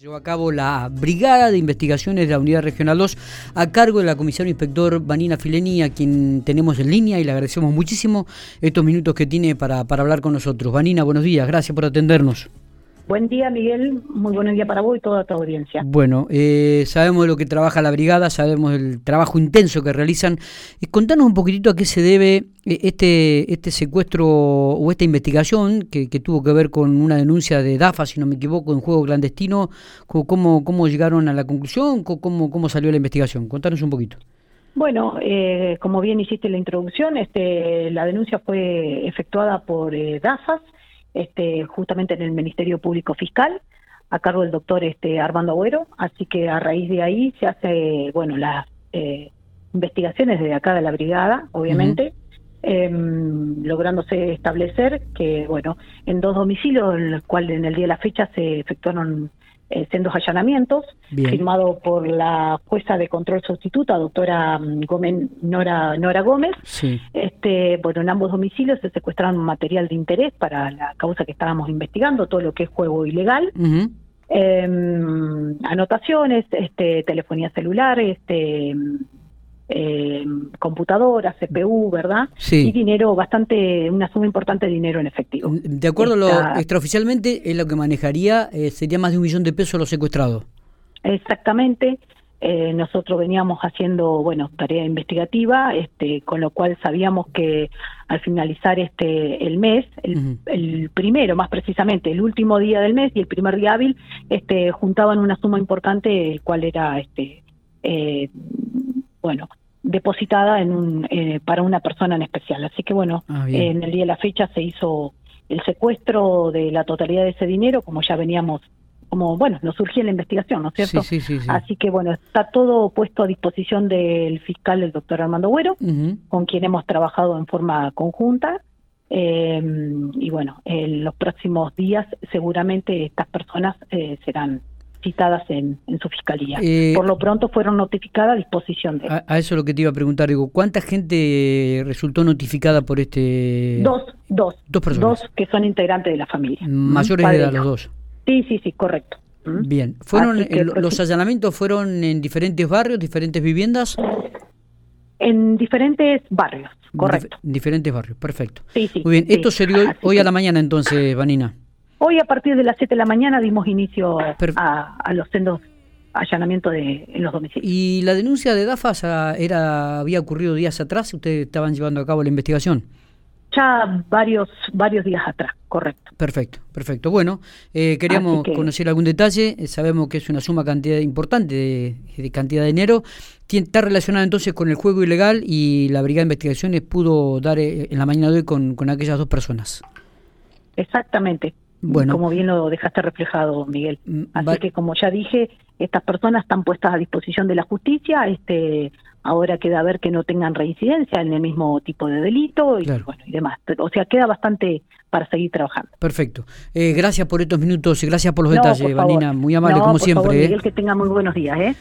Llevó a cabo la Brigada de Investigaciones de la Unidad Regional 2 a cargo de la comisario inspector Vanina Fileni, a quien tenemos en línea y le agradecemos muchísimo estos minutos que tiene para, para hablar con nosotros. Vanina, buenos días, gracias por atendernos. Buen día, Miguel. Muy buen día para vos y toda tu audiencia. Bueno, eh, sabemos de lo que trabaja la brigada, sabemos del trabajo intenso que realizan. Eh, contanos un poquitito a qué se debe eh, este, este secuestro o esta investigación que, tuvo que ver con una denuncia de DAFA, si no me equivoco, en juego clandestino. ¿Cómo, cómo llegaron a la conclusión? ¿Cómo, cómo salió la investigación? Contanos un poquito. Bueno, eh, como bien hiciste la introducción, este, la denuncia fue efectuada por eh, DAFAS este, justamente en el Ministerio Público Fiscal, a cargo del doctor este, Armando Agüero, así que a raíz de ahí se hace, bueno, las eh, investigaciones de acá de la brigada, obviamente, em, lográndose establecer que, bueno, en dos domicilios, en los cuales en el día de la fecha se efectuaron eh, sendos allanamientos, firmado por la jueza de control sustituta, doctora mm, Gómez, Nora, Nora Gómez. Este, bueno, en ambos domicilios se secuestraron material de interés para la causa que estábamos investigando, todo lo que es juego ilegal. Em, anotaciones, este, telefonía celular, este, eh, computadoras, CPU, ¿verdad? Sí. Y dinero bastante, una suma importante de dinero en efectivo. De acuerdo a lo extraoficialmente, es lo que manejaría, eh, sería más de un millón de pesos los secuestrados. Exactamente. Eh, nosotros veníamos haciendo, bueno, tarea investigativa, este, con lo cual sabíamos que al finalizar este el mes, el, primero más precisamente, el último día del mes y el primer día hábil, este, juntaban una suma importante, el cual era, este, eh, bueno, depositada en un, eh, para una persona en especial. Así que bueno, ah, en el día de la fecha se hizo el secuestro de la totalidad de ese dinero, como ya veníamos, como bueno, nos surgía la investigación, ¿no es cierto? Sí, sí, sí, Así que bueno, está todo puesto a disposición del fiscal, el doctor Armando Güero, con quien hemos trabajado en forma conjunta. Eh, y bueno, en los próximos días seguramente estas personas eh, serán citadas en, su fiscalía. Eh, Por lo pronto fueron notificadas a disposición de... A, eso es lo que te iba a preguntar, digo, ¿cuánta gente resultó notificada por este...? Dos, dos. Dos personas. Dos que son integrantes de la familia. Mayores de edad los dos. Sí, sí, sí, correcto. Bien. ¿Fueron ¿Los allanamientos fueron en diferentes barrios, diferentes viviendas? En diferentes barrios, correcto. En diferentes barrios, perfecto. Sí, sí. Muy bien. Esto sería hoy, a la mañana entonces, Vanina. Hoy a partir de las 7 de la mañana dimos inicio a, los sendos allanamientos de, en los domicilios. ¿Y la denuncia de DAFAS era, había ocurrido días atrás? ¿Ustedes estaban llevando a cabo la investigación? Ya varios, varios días atrás, correcto. Perfecto, perfecto. Bueno, eh, queríamos conocer algún detalle. Eh, sabemos que es una suma cantidad importante de, cantidad de dinero. Está relacionada entonces con el juego ilegal y la Brigada de Investigaciones pudo dar eh, en la mañana de hoy con, con aquellas dos personas. Exactamente. Bueno. Como bien lo dejaste reflejado, Miguel. Mm, Así que, como ya dije, estas personas están puestas a disposición de la justicia. Este, ahora queda ver que no tengan reincidencia en el mismo tipo de delito y, bueno, y demás. O sea, queda bastante para seguir trabajando. Perfecto. Eh, gracias por estos minutos y gracias por los detalles, Vanina. Muy amable, como siempre. ¿eh? Miguel, que tenga muy buenos días. ¿eh?